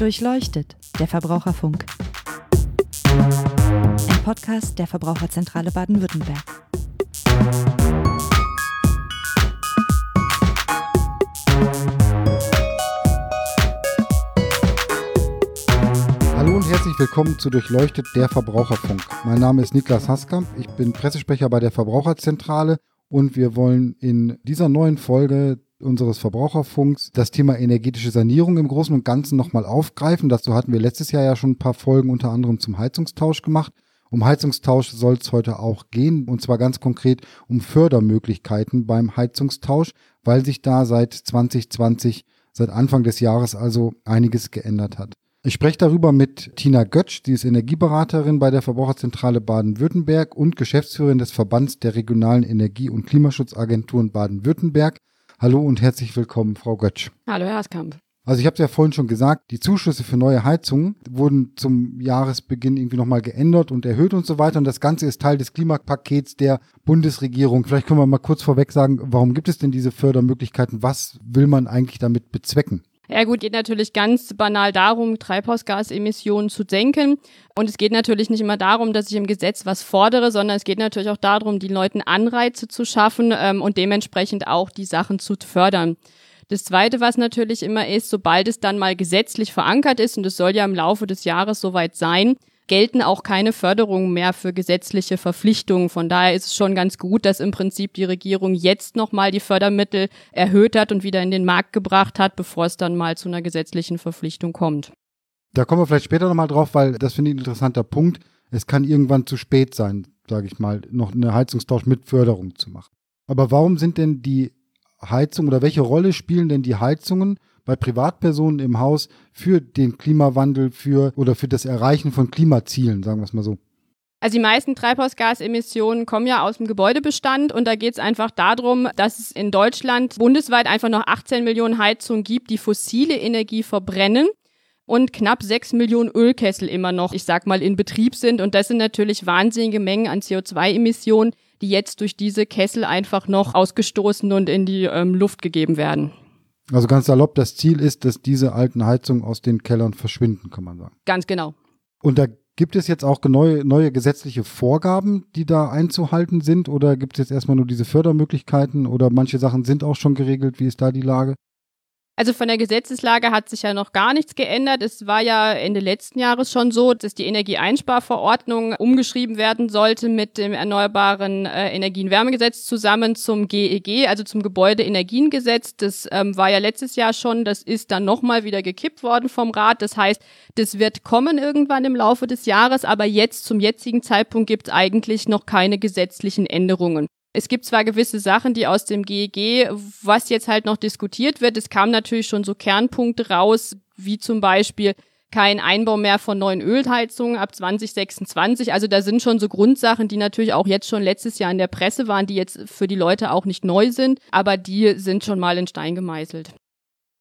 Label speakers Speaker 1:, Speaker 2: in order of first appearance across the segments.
Speaker 1: Durchleuchtet, der Verbraucherfunk. Ein Podcast der Verbraucherzentrale Baden-Württemberg.
Speaker 2: Hallo und herzlich willkommen zu Durchleuchtet der Verbraucherfunk. Mein Name ist Niklas Haskamp, ich bin Pressesprecher bei der Verbraucherzentrale und wir wollen in dieser neuen Folge unseres Verbraucherfunks das Thema energetische Sanierung im Großen und Ganzen nochmal aufgreifen. Dazu hatten wir letztes Jahr ja schon ein paar Folgen unter anderem zum Heizungstausch gemacht. Um Heizungstausch soll es heute auch gehen und zwar ganz konkret um Fördermöglichkeiten beim Heizungstausch, weil sich da seit 2020, seit Anfang des Jahres also einiges geändert hat. Ich spreche darüber mit Tina Götsch, die ist Energieberaterin bei der Verbraucherzentrale Baden-Württemberg und Geschäftsführerin des Verbands der regionalen Energie- und Klimaschutzagenturen Baden-Württemberg. Hallo und herzlich willkommen, Frau Götsch.
Speaker 3: Hallo, Herr Haskamp.
Speaker 2: Also ich habe es ja vorhin schon gesagt, die Zuschüsse für neue Heizungen wurden zum Jahresbeginn irgendwie nochmal geändert und erhöht und so weiter. Und das Ganze ist Teil des Klimapakets der Bundesregierung. Vielleicht können wir mal kurz vorweg sagen, warum gibt es denn diese Fördermöglichkeiten? Was will man eigentlich damit bezwecken?
Speaker 3: Ja gut, geht natürlich ganz banal darum, Treibhausgasemissionen zu senken. Und es geht natürlich nicht immer darum, dass ich im Gesetz was fordere, sondern es geht natürlich auch darum, die Leuten Anreize zu schaffen ähm, und dementsprechend auch die Sachen zu fördern. Das Zweite, was natürlich immer ist, sobald es dann mal gesetzlich verankert ist, und es soll ja im Laufe des Jahres soweit sein, gelten auch keine Förderungen mehr für gesetzliche Verpflichtungen. Von daher ist es schon ganz gut, dass im Prinzip die Regierung jetzt nochmal die Fördermittel erhöht hat und wieder in den Markt gebracht hat, bevor es dann mal zu einer gesetzlichen Verpflichtung kommt.
Speaker 2: Da kommen wir vielleicht später nochmal drauf, weil das finde ich ein interessanter Punkt. Es kann irgendwann zu spät sein, sage ich mal, noch eine Heizungstausch mit Förderung zu machen. Aber warum sind denn die Heizungen oder welche Rolle spielen denn die Heizungen bei Privatpersonen im Haus für den Klimawandel, für oder für das Erreichen von Klimazielen, sagen wir es mal so?
Speaker 3: Also die meisten Treibhausgasemissionen kommen ja aus dem Gebäudebestand und da geht es einfach darum, dass es in Deutschland bundesweit einfach noch 18 Millionen Heizungen gibt, die fossile Energie verbrennen und knapp 6 Millionen Ölkessel immer noch, ich sag mal, in Betrieb sind. Und das sind natürlich wahnsinnige Mengen an CO2-Emissionen, die jetzt durch diese Kessel einfach noch ausgestoßen und in die ähm, Luft gegeben werden.
Speaker 2: Also ganz salopp, das Ziel ist, dass diese alten Heizungen aus den Kellern verschwinden, kann man sagen.
Speaker 3: Ganz genau.
Speaker 2: Und da gibt es jetzt auch neue, neue gesetzliche Vorgaben, die da einzuhalten sind? Oder gibt es jetzt erstmal nur diese Fördermöglichkeiten oder manche Sachen sind auch schon geregelt? Wie ist da die Lage?
Speaker 3: Also von der Gesetzeslage hat sich ja noch gar nichts geändert. Es war ja Ende letzten Jahres schon so, dass die Energieeinsparverordnung umgeschrieben werden sollte mit dem Erneuerbaren äh, Energienwärmegesetz zusammen zum GEG, e also zum Gebäudeenergiengesetz. Das ähm, war ja letztes Jahr schon, das ist dann nochmal wieder gekippt worden vom Rat. Das heißt, das wird kommen irgendwann im Laufe des Jahres, aber jetzt zum jetzigen Zeitpunkt gibt es eigentlich noch keine gesetzlichen Änderungen. Es gibt zwar gewisse Sachen, die aus dem GEG, was jetzt halt noch diskutiert wird, es kamen natürlich schon so Kernpunkte raus, wie zum Beispiel kein Einbau mehr von neuen Ölheizungen ab 2026. Also da sind schon so Grundsachen, die natürlich auch jetzt schon letztes Jahr in der Presse waren, die jetzt für die Leute auch nicht neu sind, aber die sind schon mal in Stein gemeißelt.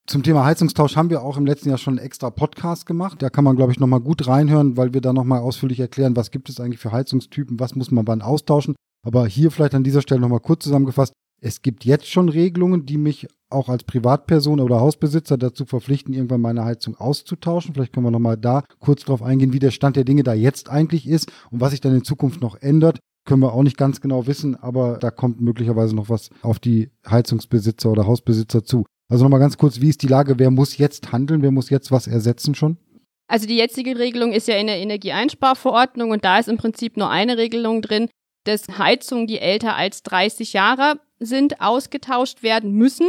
Speaker 2: Zum Thema Heizungstausch haben wir auch im letzten Jahr schon einen extra Podcast gemacht. Da kann man, glaube ich, nochmal gut reinhören, weil wir da nochmal ausführlich erklären, was gibt es eigentlich für Heizungstypen, was muss man wann austauschen. Aber hier vielleicht an dieser Stelle nochmal kurz zusammengefasst. Es gibt jetzt schon Regelungen, die mich auch als Privatperson oder Hausbesitzer dazu verpflichten, irgendwann meine Heizung auszutauschen. Vielleicht können wir nochmal da kurz drauf eingehen, wie der Stand der Dinge da jetzt eigentlich ist und was sich dann in Zukunft noch ändert. Können wir auch nicht ganz genau wissen, aber da kommt möglicherweise noch was auf die Heizungsbesitzer oder Hausbesitzer zu. Also nochmal ganz kurz, wie ist die Lage? Wer muss jetzt handeln? Wer muss jetzt was ersetzen schon?
Speaker 3: Also die jetzige Regelung ist ja in der Energieeinsparverordnung und da ist im Prinzip nur eine Regelung drin, dass Heizungen, die älter als 30 Jahre sind, ausgetauscht werden müssen.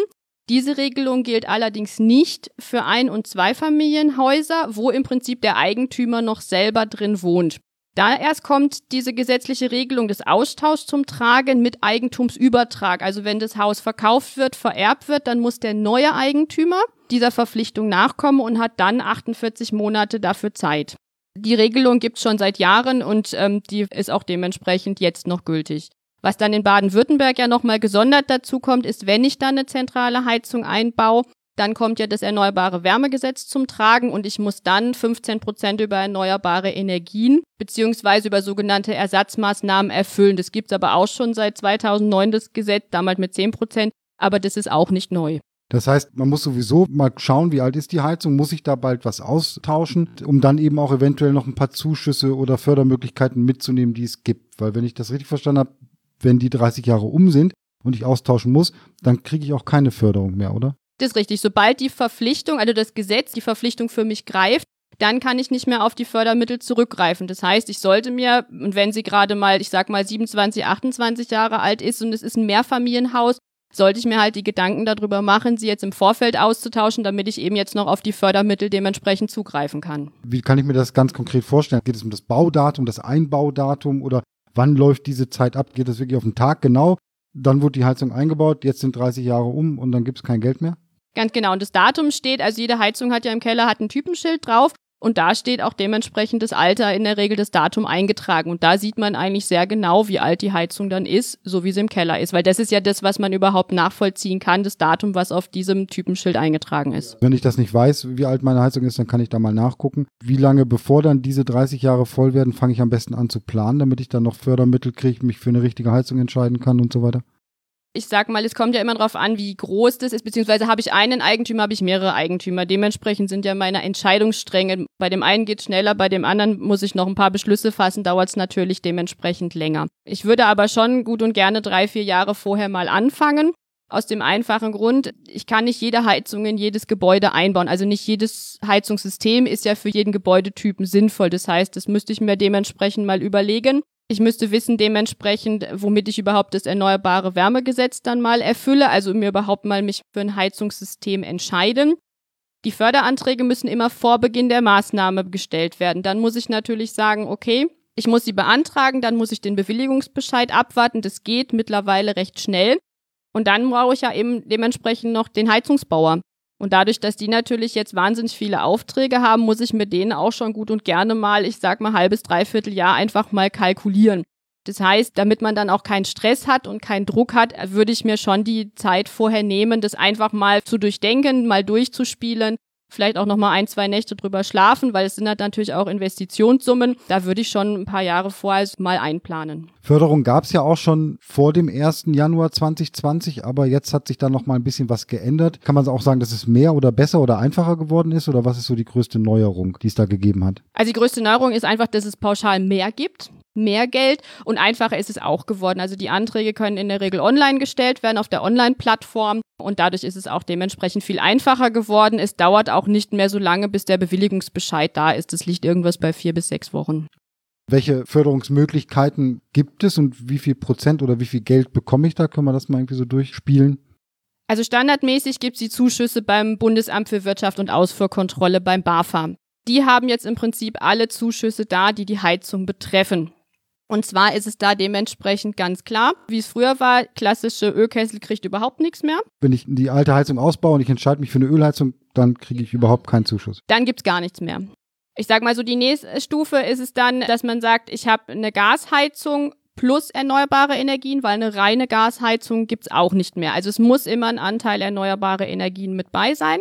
Speaker 3: Diese Regelung gilt allerdings nicht für Ein- und Zweifamilienhäuser, wo im Prinzip der Eigentümer noch selber drin wohnt. Da erst kommt diese gesetzliche Regelung des Austauschs zum Tragen mit Eigentumsübertrag. Also wenn das Haus verkauft wird, vererbt wird, dann muss der neue Eigentümer dieser Verpflichtung nachkommen und hat dann 48 Monate dafür Zeit. Die Regelung gibt es schon seit Jahren und ähm, die ist auch dementsprechend jetzt noch gültig. Was dann in Baden-Württemberg ja nochmal gesondert dazu kommt, ist, wenn ich dann eine zentrale Heizung einbaue, dann kommt ja das Erneuerbare Wärmegesetz zum Tragen und ich muss dann 15 Prozent über erneuerbare Energien beziehungsweise über sogenannte Ersatzmaßnahmen erfüllen. Das gibt's aber auch schon seit 2009 das Gesetz, damals mit 10 Prozent, aber das ist auch nicht neu.
Speaker 2: Das heißt, man muss sowieso mal schauen, wie alt ist die Heizung, muss ich da bald was austauschen, um dann eben auch eventuell noch ein paar Zuschüsse oder Fördermöglichkeiten mitzunehmen, die es gibt. Weil wenn ich das richtig verstanden habe, wenn die 30 Jahre um sind und ich austauschen muss, dann kriege ich auch keine Förderung mehr, oder?
Speaker 3: Das ist richtig. Sobald die Verpflichtung, also das Gesetz, die Verpflichtung für mich greift, dann kann ich nicht mehr auf die Fördermittel zurückgreifen. Das heißt, ich sollte mir, und wenn sie gerade mal, ich sag mal 27, 28 Jahre alt ist und es ist ein Mehrfamilienhaus, sollte ich mir halt die Gedanken darüber machen, sie jetzt im Vorfeld auszutauschen, damit ich eben jetzt noch auf die Fördermittel dementsprechend zugreifen kann.
Speaker 2: Wie kann ich mir das ganz konkret vorstellen? Geht es um das Baudatum, das Einbaudatum oder wann läuft diese Zeit ab? Geht es wirklich auf den Tag genau? Dann wurde die Heizung eingebaut, jetzt sind 30 Jahre um und dann gibt es kein Geld mehr?
Speaker 3: Ganz genau. Und das Datum steht, also jede Heizung hat ja im Keller hat ein Typenschild drauf und da steht auch dementsprechend das Alter in der Regel das Datum eingetragen. Und da sieht man eigentlich sehr genau, wie alt die Heizung dann ist, so wie sie im Keller ist. Weil das ist ja das, was man überhaupt nachvollziehen kann, das Datum, was auf diesem Typenschild eingetragen ist.
Speaker 2: Wenn ich das nicht weiß, wie alt meine Heizung ist, dann kann ich da mal nachgucken. Wie lange bevor dann diese 30 Jahre voll werden, fange ich am besten an zu planen, damit ich dann noch Fördermittel kriege, mich für eine richtige Heizung entscheiden kann und so weiter?
Speaker 3: Ich sag mal, es kommt ja immer darauf an, wie groß das ist, beziehungsweise habe ich einen Eigentümer, habe ich mehrere Eigentümer. Dementsprechend sind ja meine Entscheidungsstränge. Bei dem einen geht schneller, bei dem anderen muss ich noch ein paar Beschlüsse fassen, dauert es natürlich dementsprechend länger. Ich würde aber schon gut und gerne drei, vier Jahre vorher mal anfangen. Aus dem einfachen Grund, ich kann nicht jede Heizung in jedes Gebäude einbauen. Also nicht jedes Heizungssystem ist ja für jeden Gebäudetypen sinnvoll. Das heißt, das müsste ich mir dementsprechend mal überlegen. Ich müsste wissen dementsprechend, womit ich überhaupt das erneuerbare Wärmegesetz dann mal erfülle, also mir überhaupt mal mich für ein Heizungssystem entscheiden. Die Förderanträge müssen immer vor Beginn der Maßnahme gestellt werden. Dann muss ich natürlich sagen, okay, ich muss sie beantragen, dann muss ich den Bewilligungsbescheid abwarten. Das geht mittlerweile recht schnell. Und dann brauche ich ja eben dementsprechend noch den Heizungsbauer. Und dadurch, dass die natürlich jetzt wahnsinnig viele Aufträge haben, muss ich mit denen auch schon gut und gerne mal, ich sag mal, halbes, dreiviertel Jahr einfach mal kalkulieren. Das heißt, damit man dann auch keinen Stress hat und keinen Druck hat, würde ich mir schon die Zeit vorher nehmen, das einfach mal zu durchdenken, mal durchzuspielen vielleicht auch noch mal ein, zwei Nächte drüber schlafen, weil es sind halt natürlich auch Investitionssummen. Da würde ich schon ein paar Jahre vorher mal einplanen.
Speaker 2: Förderung gab es ja auch schon vor dem 1. Januar 2020, aber jetzt hat sich da noch mal ein bisschen was geändert. Kann man auch sagen, dass es mehr oder besser oder einfacher geworden ist oder was ist so die größte Neuerung, die es da gegeben hat?
Speaker 3: Also die größte Neuerung ist einfach, dass es pauschal mehr gibt mehr Geld und einfacher ist es auch geworden. Also die Anträge können in der Regel online gestellt werden auf der Online-Plattform und dadurch ist es auch dementsprechend viel einfacher geworden. Es dauert auch nicht mehr so lange, bis der Bewilligungsbescheid da ist. Es liegt irgendwas bei vier bis sechs Wochen.
Speaker 2: Welche Förderungsmöglichkeiten gibt es und wie viel Prozent oder wie viel Geld bekomme ich da? Können wir das mal irgendwie so durchspielen?
Speaker 3: Also standardmäßig gibt es die Zuschüsse beim Bundesamt für Wirtschaft und Ausfuhrkontrolle beim BAFA. Die haben jetzt im Prinzip alle Zuschüsse da, die die Heizung betreffen. Und zwar ist es da dementsprechend ganz klar, wie es früher war, klassische Ölkessel kriegt überhaupt nichts mehr.
Speaker 2: Wenn ich die alte Heizung ausbaue und ich entscheide mich für eine Ölheizung, dann kriege ich überhaupt keinen Zuschuss.
Speaker 3: Dann gibt's gar nichts mehr. Ich sag mal so, die nächste Stufe ist es dann, dass man sagt, ich habe eine Gasheizung plus erneuerbare Energien, weil eine reine Gasheizung gibt's auch nicht mehr. Also es muss immer ein Anteil erneuerbare Energien mit bei sein.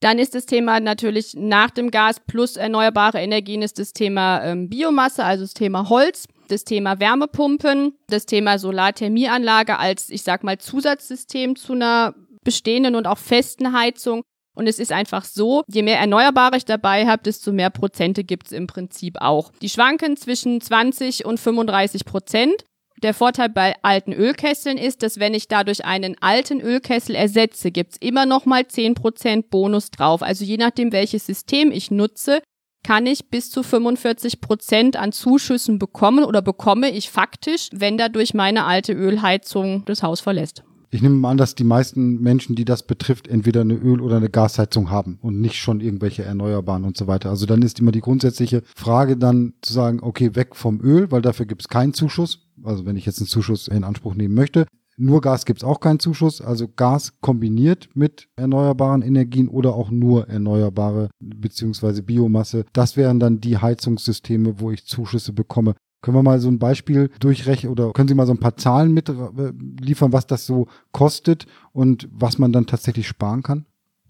Speaker 3: Dann ist das Thema natürlich nach dem Gas plus erneuerbare Energien ist das Thema ähm, Biomasse, also das Thema Holz, das Thema Wärmepumpen, das Thema Solarthermieanlage als, ich sag mal, Zusatzsystem zu einer bestehenden und auch festen Heizung. Und es ist einfach so, je mehr Erneuerbare ich dabei habe, desto mehr Prozente gibt's im Prinzip auch. Die schwanken zwischen 20 und 35 Prozent. Der Vorteil bei alten Ölkesseln ist, dass wenn ich dadurch einen alten Ölkessel ersetze, gibt's immer noch mal 10% Bonus drauf. Also je nachdem, welches System ich nutze, kann ich bis zu 45% an Zuschüssen bekommen oder bekomme ich faktisch, wenn dadurch meine alte Ölheizung das Haus verlässt.
Speaker 2: Ich nehme mal an, dass die meisten Menschen, die das betrifft, entweder eine Öl- oder eine Gasheizung haben und nicht schon irgendwelche Erneuerbaren und so weiter. Also dann ist immer die grundsätzliche Frage dann zu sagen, okay, weg vom Öl, weil dafür gibt es keinen Zuschuss also wenn ich jetzt einen Zuschuss in Anspruch nehmen möchte. Nur Gas gibt es auch keinen Zuschuss, also Gas kombiniert mit erneuerbaren Energien oder auch nur erneuerbare beziehungsweise Biomasse. Das wären dann die Heizungssysteme, wo ich Zuschüsse bekomme. Können wir mal so ein Beispiel durchrechnen oder können Sie mal so ein paar Zahlen mitliefern, was das so kostet und was man dann tatsächlich sparen kann?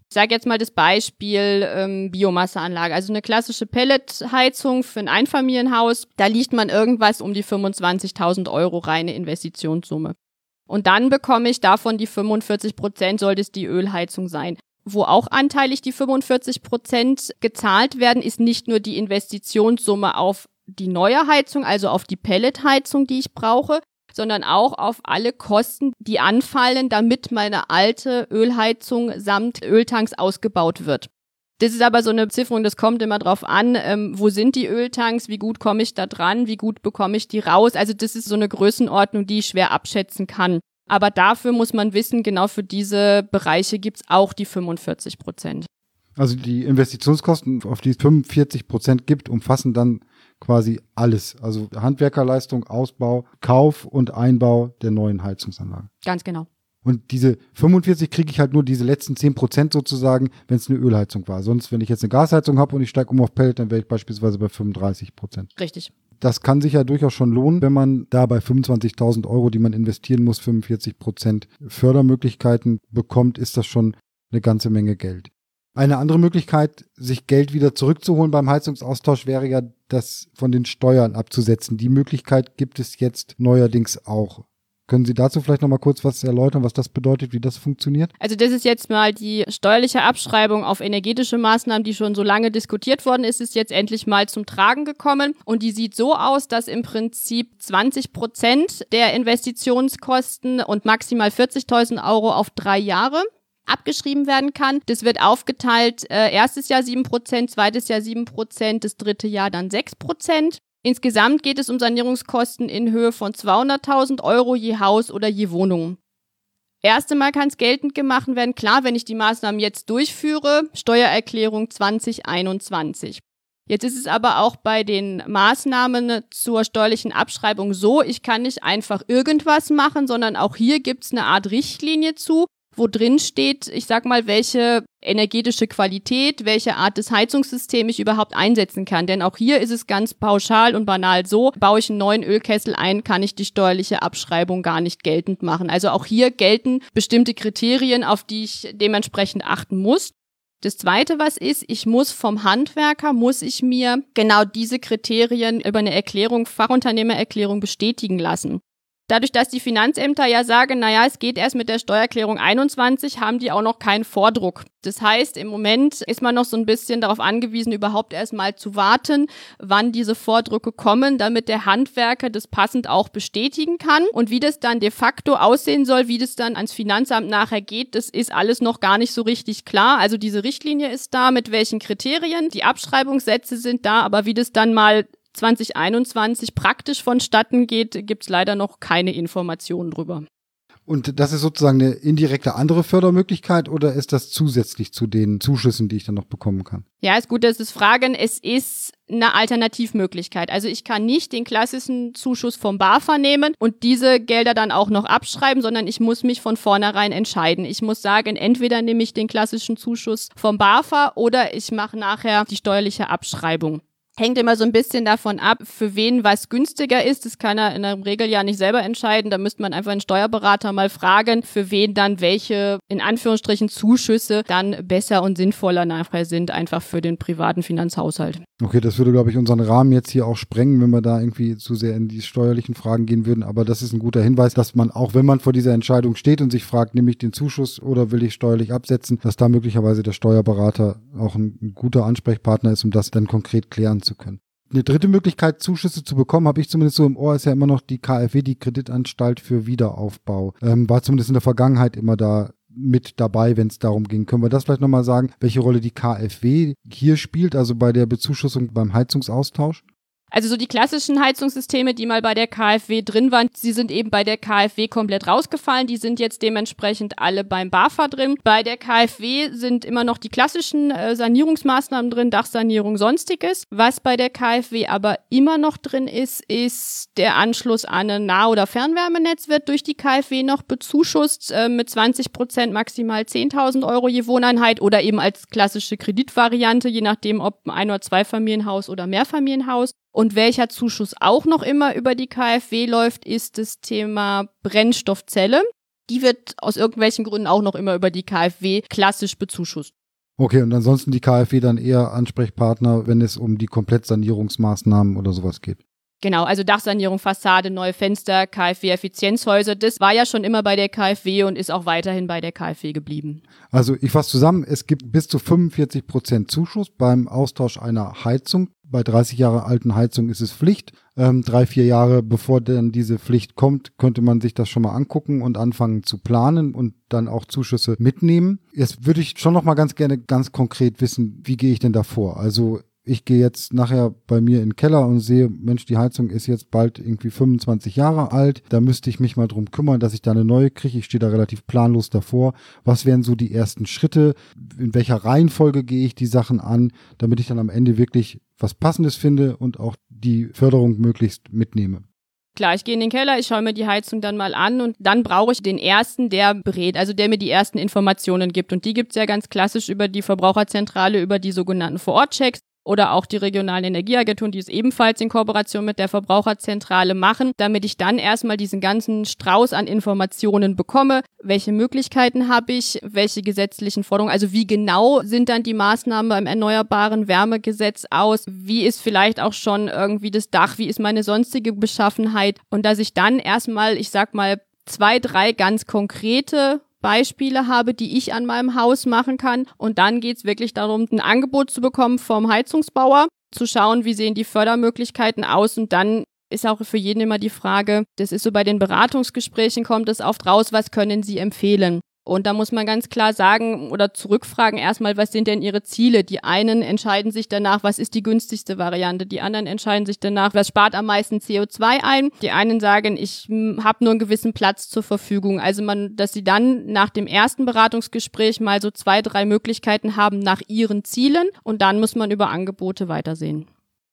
Speaker 3: Ich sage jetzt mal das Beispiel ähm, Biomasseanlage. Also eine klassische Pelletheizung für ein Einfamilienhaus, da liegt man irgendwas um die 25.000 Euro reine Investitionssumme. Und dann bekomme ich davon die 45 Prozent, sollte es die Ölheizung sein. Wo auch anteilig die 45 Prozent gezahlt werden, ist nicht nur die Investitionssumme auf die neue Heizung, also auf die Pelletheizung, die ich brauche, sondern auch auf alle Kosten, die anfallen, damit meine alte Ölheizung samt Öltanks ausgebaut wird. Das ist aber so eine Zifferung, das kommt immer drauf an, ähm, wo sind die Öltanks, wie gut komme ich da dran, wie gut bekomme ich die raus. Also das ist so eine Größenordnung, die ich schwer abschätzen kann. Aber dafür muss man wissen, genau für diese Bereiche gibt's auch die 45 Prozent.
Speaker 2: Also die Investitionskosten, auf die es 45 Prozent gibt, umfassen dann quasi alles. Also Handwerkerleistung, Ausbau, Kauf und Einbau der neuen Heizungsanlage.
Speaker 3: Ganz genau.
Speaker 2: Und diese 45 kriege ich halt nur diese letzten 10 Prozent sozusagen, wenn es eine Ölheizung war. Sonst, wenn ich jetzt eine Gasheizung habe und ich steige um auf Pellet, dann wäre ich beispielsweise bei 35 Prozent.
Speaker 3: Richtig.
Speaker 2: Das kann sich ja durchaus schon lohnen, wenn man da bei 25.000 Euro, die man investieren muss, 45 Prozent Fördermöglichkeiten bekommt, ist das schon eine ganze Menge Geld. Eine andere Möglichkeit, sich Geld wieder zurückzuholen beim Heizungsaustausch, wäre ja, das von den Steuern abzusetzen. Die Möglichkeit gibt es jetzt neuerdings auch. Können Sie dazu vielleicht noch mal kurz was erläutern, was das bedeutet, wie das funktioniert?
Speaker 3: Also das ist jetzt mal die steuerliche Abschreibung auf energetische Maßnahmen, die schon so lange diskutiert worden ist, ist jetzt endlich mal zum Tragen gekommen. Und die sieht so aus, dass im Prinzip 20 Prozent der Investitionskosten und maximal 40.000 Euro auf drei Jahre abgeschrieben werden kann. Das wird aufgeteilt, äh, erstes Jahr 7%, zweites Jahr 7%, das dritte Jahr dann 6%. Insgesamt geht es um Sanierungskosten in Höhe von 200.000 Euro je Haus oder je Wohnung. Erste Mal kann es geltend gemacht werden, klar, wenn ich die Maßnahmen jetzt durchführe, Steuererklärung 2021. Jetzt ist es aber auch bei den Maßnahmen zur steuerlichen Abschreibung so, ich kann nicht einfach irgendwas machen, sondern auch hier gibt es eine Art Richtlinie zu, wo drin steht, ich sag mal, welche energetische Qualität, welche Art des Heizungssystems ich überhaupt einsetzen kann. Denn auch hier ist es ganz pauschal und banal so, baue ich einen neuen Ölkessel ein, kann ich die steuerliche Abschreibung gar nicht geltend machen. Also auch hier gelten bestimmte Kriterien, auf die ich dementsprechend achten muss. Das zweite, was ist, ich muss vom Handwerker, muss ich mir genau diese Kriterien über eine Erklärung, Fachunternehmererklärung bestätigen lassen. Dadurch, dass die Finanzämter ja sagen, naja, es geht erst mit der Steuererklärung 21, haben die auch noch keinen Vordruck. Das heißt, im Moment ist man noch so ein bisschen darauf angewiesen, überhaupt erstmal zu warten, wann diese Vordrucke kommen, damit der Handwerker das passend auch bestätigen kann. Und wie das dann de facto aussehen soll, wie das dann ans Finanzamt nachher geht, das ist alles noch gar nicht so richtig klar. Also diese Richtlinie ist da, mit welchen Kriterien, die Abschreibungssätze sind da, aber wie das dann mal 2021 praktisch vonstatten geht, gibt es leider noch keine Informationen drüber.
Speaker 2: Und das ist sozusagen eine indirekte andere Fördermöglichkeit oder ist das zusätzlich zu den Zuschüssen, die ich dann noch bekommen kann?
Speaker 3: Ja, ist gut, dass es fragen. Es ist eine Alternativmöglichkeit. Also ich kann nicht den klassischen Zuschuss vom BAFA nehmen und diese Gelder dann auch noch abschreiben, sondern ich muss mich von vornherein entscheiden. Ich muss sagen, entweder nehme ich den klassischen Zuschuss vom BAFA oder ich mache nachher die steuerliche Abschreibung hängt immer so ein bisschen davon ab, für wen was günstiger ist. Das kann er in der Regel ja nicht selber entscheiden. Da müsste man einfach einen Steuerberater mal fragen, für wen dann welche, in Anführungsstrichen, Zuschüsse dann besser und sinnvoller nachher sind, einfach für den privaten Finanzhaushalt.
Speaker 2: Okay, das würde, glaube ich, unseren Rahmen jetzt hier auch sprengen, wenn wir da irgendwie zu sehr in die steuerlichen Fragen gehen würden. Aber das ist ein guter Hinweis, dass man auch, wenn man vor dieser Entscheidung steht und sich fragt, nehme ich den Zuschuss oder will ich steuerlich absetzen, dass da möglicherweise der Steuerberater auch ein, guter Ansprechpartner ist, um das dann konkret klären zu können. Eine dritte Möglichkeit, Zuschüsse zu bekommen, habe ich zumindest so im Ohr, ist ja immer noch die KfW, die Kreditanstalt für Wiederaufbau. Ähm, war zumindest in der Vergangenheit immer da mit dabei, wenn es darum ging. Können wir das vielleicht nochmal sagen, welche Rolle die KfW hier spielt, also bei der Bezuschussung beim Heizungsaustausch?
Speaker 3: Also so die klassischen Heizungssysteme, die mal bei der KfW drin waren, sie sind eben bei der KfW komplett rausgefallen. Die sind jetzt dementsprechend alle beim BAFA drin. Bei der KfW sind immer noch die klassischen äh, Sanierungsmaßnahmen drin, Dachsanierung, sonstiges. Was bei der KfW aber immer noch drin ist, ist der Anschluss an ein Nah- oder Fernwärmenetz wird durch die KfW noch bezuschusst äh, mit 20 Prozent maximal 10.000 Euro je Wohneinheit oder eben als klassische Kreditvariante, je nachdem ob ein oder zwei Familienhaus oder Mehrfamilienhaus. Und welcher Zuschuss auch noch immer über die KfW läuft, ist das Thema Brennstoffzelle. Die wird aus irgendwelchen Gründen auch noch immer über die KfW klassisch bezuschusst.
Speaker 2: Okay, und ansonsten die KfW dann eher Ansprechpartner, wenn es um die Komplettsanierungsmaßnahmen oder sowas geht.
Speaker 3: Genau, also Dachsanierung, Fassade, neue Fenster, KfW-Effizienzhäuser, das war ja schon immer bei der KfW und ist auch weiterhin bei der KfW geblieben.
Speaker 2: Also ich fasse zusammen, es gibt bis zu 45 Prozent Zuschuss beim Austausch einer Heizung. Bei 30 Jahre alten Heizungen ist es Pflicht. Ähm, drei, vier Jahre bevor dann diese Pflicht kommt, könnte man sich das schon mal angucken und anfangen zu planen und dann auch Zuschüsse mitnehmen. Jetzt würde ich schon noch mal ganz gerne ganz konkret wissen, wie gehe ich denn da vor? Also ich gehe jetzt nachher bei mir in den Keller und sehe, Mensch, die Heizung ist jetzt bald irgendwie 25 Jahre alt. Da müsste ich mich mal drum kümmern, dass ich da eine neue kriege. Ich stehe da relativ planlos davor. Was wären so die ersten Schritte? In welcher Reihenfolge gehe ich die Sachen an, damit ich dann am Ende wirklich was Passendes finde und auch die Förderung möglichst mitnehme?
Speaker 3: Klar, ich gehe in den Keller, ich schaue mir die Heizung dann mal an und dann brauche ich den ersten, der berät, also der mir die ersten Informationen gibt. Und die gibt's ja ganz klassisch über die Verbraucherzentrale, über die sogenannten Vorortchecks oder auch die regionalen Energieagenturen, die es ebenfalls in Kooperation mit der Verbraucherzentrale machen, damit ich dann erstmal diesen ganzen Strauß an Informationen bekomme. Welche Möglichkeiten habe ich? Welche gesetzlichen Forderungen? Also wie genau sind dann die Maßnahmen beim Erneuerbaren Wärmegesetz aus? Wie ist vielleicht auch schon irgendwie das Dach? Wie ist meine sonstige Beschaffenheit? Und dass ich dann erstmal, ich sag mal, zwei, drei ganz konkrete Beispiele habe, die ich an meinem Haus machen kann. Und dann geht's wirklich darum, ein Angebot zu bekommen vom Heizungsbauer, zu schauen, wie sehen die Fördermöglichkeiten aus und dann ist auch für jeden immer die Frage, das ist so bei den Beratungsgesprächen kommt es oft raus, was können Sie empfehlen? Und da muss man ganz klar sagen oder zurückfragen erstmal, was sind denn ihre Ziele? Die einen entscheiden sich danach, was ist die günstigste Variante? Die anderen entscheiden sich danach, was spart am meisten CO2 ein? Die einen sagen, ich hm, habe nur einen gewissen Platz zur Verfügung. Also man, dass sie dann nach dem ersten Beratungsgespräch mal so zwei, drei Möglichkeiten haben nach ihren Zielen und dann muss man über Angebote weitersehen.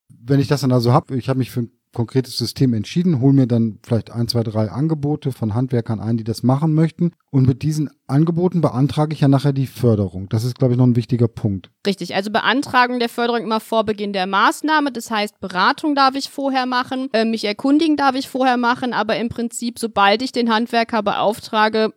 Speaker 2: Wenn ich das dann also habe, ich habe mich für ein konkretes System entschieden, hole mir dann vielleicht ein, zwei, drei Angebote von Handwerkern ein, die das machen möchten. Und mit diesen Angeboten beantrage ich ja nachher die Förderung. Das ist, glaube ich, noch ein wichtiger Punkt.
Speaker 3: Richtig, also Beantragung der Förderung immer vor Beginn der Maßnahme. Das heißt, Beratung darf ich vorher machen, äh, mich erkundigen darf ich vorher machen, aber im Prinzip, sobald ich den Handwerker beauftrage,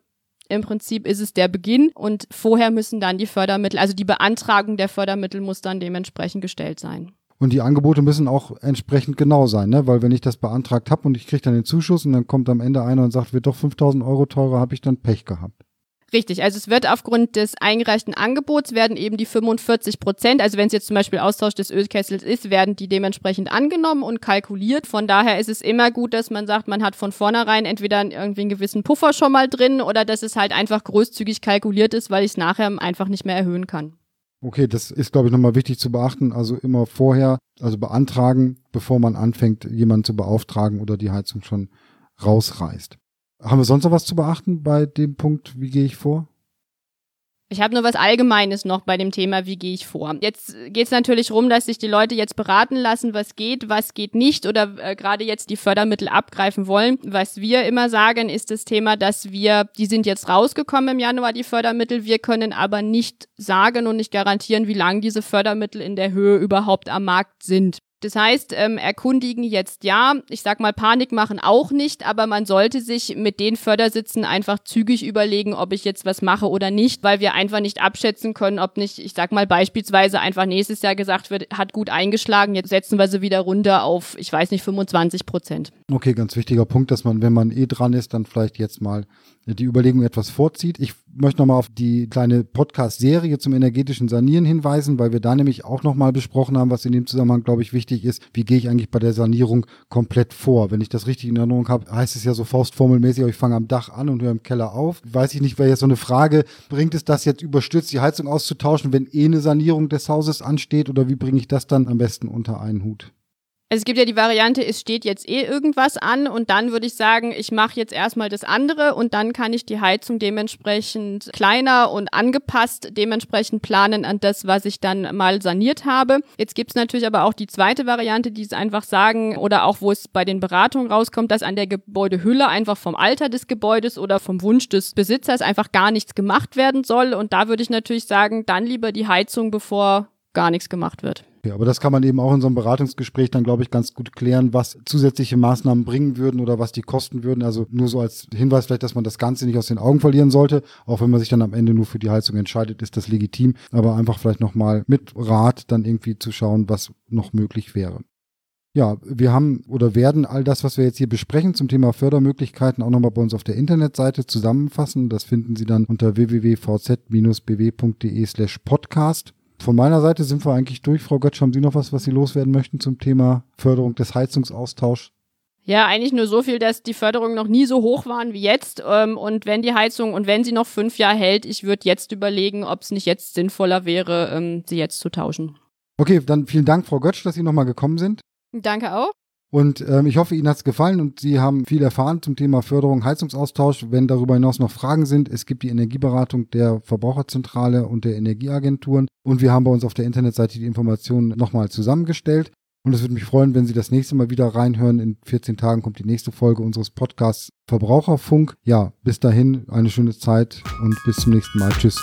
Speaker 3: im Prinzip ist es der Beginn und vorher müssen dann die Fördermittel, also die Beantragung der Fördermittel muss dann dementsprechend gestellt sein.
Speaker 2: Und die Angebote müssen auch entsprechend genau sein, ne? weil wenn ich das beantragt habe und ich kriege dann den Zuschuss und dann kommt am Ende einer und sagt, wird doch 5000 Euro teurer, habe ich dann Pech gehabt.
Speaker 3: Richtig, also es wird aufgrund des eingereichten Angebots werden eben die 45 Prozent, also wenn es jetzt zum Beispiel Austausch des Ölkessels ist, werden die dementsprechend angenommen und kalkuliert. Von daher ist es immer gut, dass man sagt, man hat von vornherein entweder irgendwie einen gewissen Puffer schon mal drin oder dass es halt einfach großzügig kalkuliert ist, weil ich es nachher einfach nicht mehr erhöhen kann.
Speaker 2: Okay, das ist, glaube ich, nochmal wichtig zu beachten. Also immer vorher, also beantragen, bevor man anfängt, jemanden zu beauftragen oder die Heizung schon rausreißt. Haben wir sonst noch was zu beachten bei dem Punkt, wie gehe ich vor?
Speaker 3: Ich habe nur was Allgemeines noch bei dem Thema, wie gehe ich vor. Jetzt geht es natürlich rum, dass sich die Leute jetzt beraten lassen, was geht, was geht nicht oder äh, gerade jetzt die Fördermittel abgreifen wollen. Was wir immer sagen, ist das Thema, dass wir, die sind jetzt rausgekommen im Januar, die Fördermittel, wir können aber nicht sagen und nicht garantieren, wie lange diese Fördermittel in der Höhe überhaupt am Markt sind. Das heißt, ähm, erkundigen jetzt ja, ich sag mal Panik machen auch nicht, aber man sollte sich mit den Fördersitzen einfach zügig überlegen, ob ich jetzt was mache oder nicht, weil wir einfach nicht abschätzen können, ob nicht, ich sag mal beispielsweise einfach nächstes Jahr gesagt wird, hat gut eingeschlagen, jetzt setzen wir sie wieder runter auf, ich weiß nicht, 25 Prozent.
Speaker 2: Okay, ganz wichtiger Punkt, dass man, wenn man eh dran ist, dann vielleicht jetzt mal die Überlegung etwas vorzieht. Ich möchte nochmal auf die kleine Podcast-Serie zum energetischen Sanieren hinweisen, weil wir da nämlich auch nochmal besprochen haben, was in dem Zusammenhang, glaube ich, wichtig ist. Wie gehe ich eigentlich bei der Sanierung komplett vor? Wenn ich das richtig in Erinnerung habe, heißt es ja so faustformelmäßig, ich fange am Dach an und höre im Keller auf. Weiß ich nicht, wäre jetzt so eine Frage, bringt es das jetzt überstürzt, die Heizung auszutauschen, wenn eh eine Sanierung des Hauses ansteht oder wie bringe ich das dann am besten unter einen Hut?
Speaker 3: Es gibt ja die Variante, es steht jetzt eh irgendwas an und dann würde ich sagen, ich mache jetzt erstmal das andere und dann kann ich die Heizung dementsprechend kleiner und angepasst dementsprechend planen an das, was ich dann mal saniert habe. Jetzt gibt's natürlich aber auch die zweite Variante, die es einfach sagen oder auch wo es bei den Beratungen rauskommt, dass an der Gebäudehülle einfach vom Alter des Gebäudes oder vom Wunsch des Besitzers einfach gar nichts gemacht werden soll und da würde ich natürlich sagen, dann lieber die Heizung, bevor gar nichts gemacht wird.
Speaker 2: Ja, aber das kann man eben auch in so einem Beratungsgespräch dann, glaube ich, ganz gut klären, was zusätzliche Maßnahmen bringen würden oder was die kosten würden. Also nur so als Hinweis vielleicht, dass man das Ganze nicht aus den Augen verlieren sollte. Auch wenn man sich dann am Ende nur für die Heizung entscheidet, ist das legitim. Aber einfach vielleicht nochmal mit Rat dann irgendwie zu schauen, was noch möglich wäre. Ja, wir haben oder werden all das, was wir jetzt hier besprechen zum Thema Fördermöglichkeiten auch nochmal bei uns auf der Internetseite zusammenfassen. Das finden Sie dann unter www.vz-bw.de slash podcast. Von meiner Seite sind wir eigentlich durch. Frau Götsch, haben Sie noch was, was Sie loswerden möchten zum Thema Förderung des Heizungsaustauschs?
Speaker 3: Ja, eigentlich nur so viel, dass die Förderungen noch nie so hoch waren wie jetzt. Ähm, und wenn die Heizung und wenn sie noch fünf Jahre hält, ich würde jetzt überlegen, ob es nicht jetzt sinnvoller wäre, ähm, sie jetzt zu tauschen.
Speaker 2: Okay, dann vielen Dank, Frau Götsch, dass Sie nochmal gekommen sind.
Speaker 3: Danke auch.
Speaker 2: Und ähm, ich hoffe, Ihnen hat es gefallen und Sie haben viel erfahren zum Thema Förderung, Heizungsaustausch. Wenn darüber hinaus noch Fragen sind, es gibt die Energieberatung der Verbraucherzentrale und der Energieagenturen und wir haben bei uns auf der Internetseite die Informationen nochmal zusammengestellt. Und es würde mich freuen, wenn Sie das nächste Mal wieder reinhören. In 14 Tagen kommt die nächste Folge unseres Podcasts Verbraucherfunk. Ja, bis dahin eine schöne Zeit und bis zum nächsten Mal. Tschüss.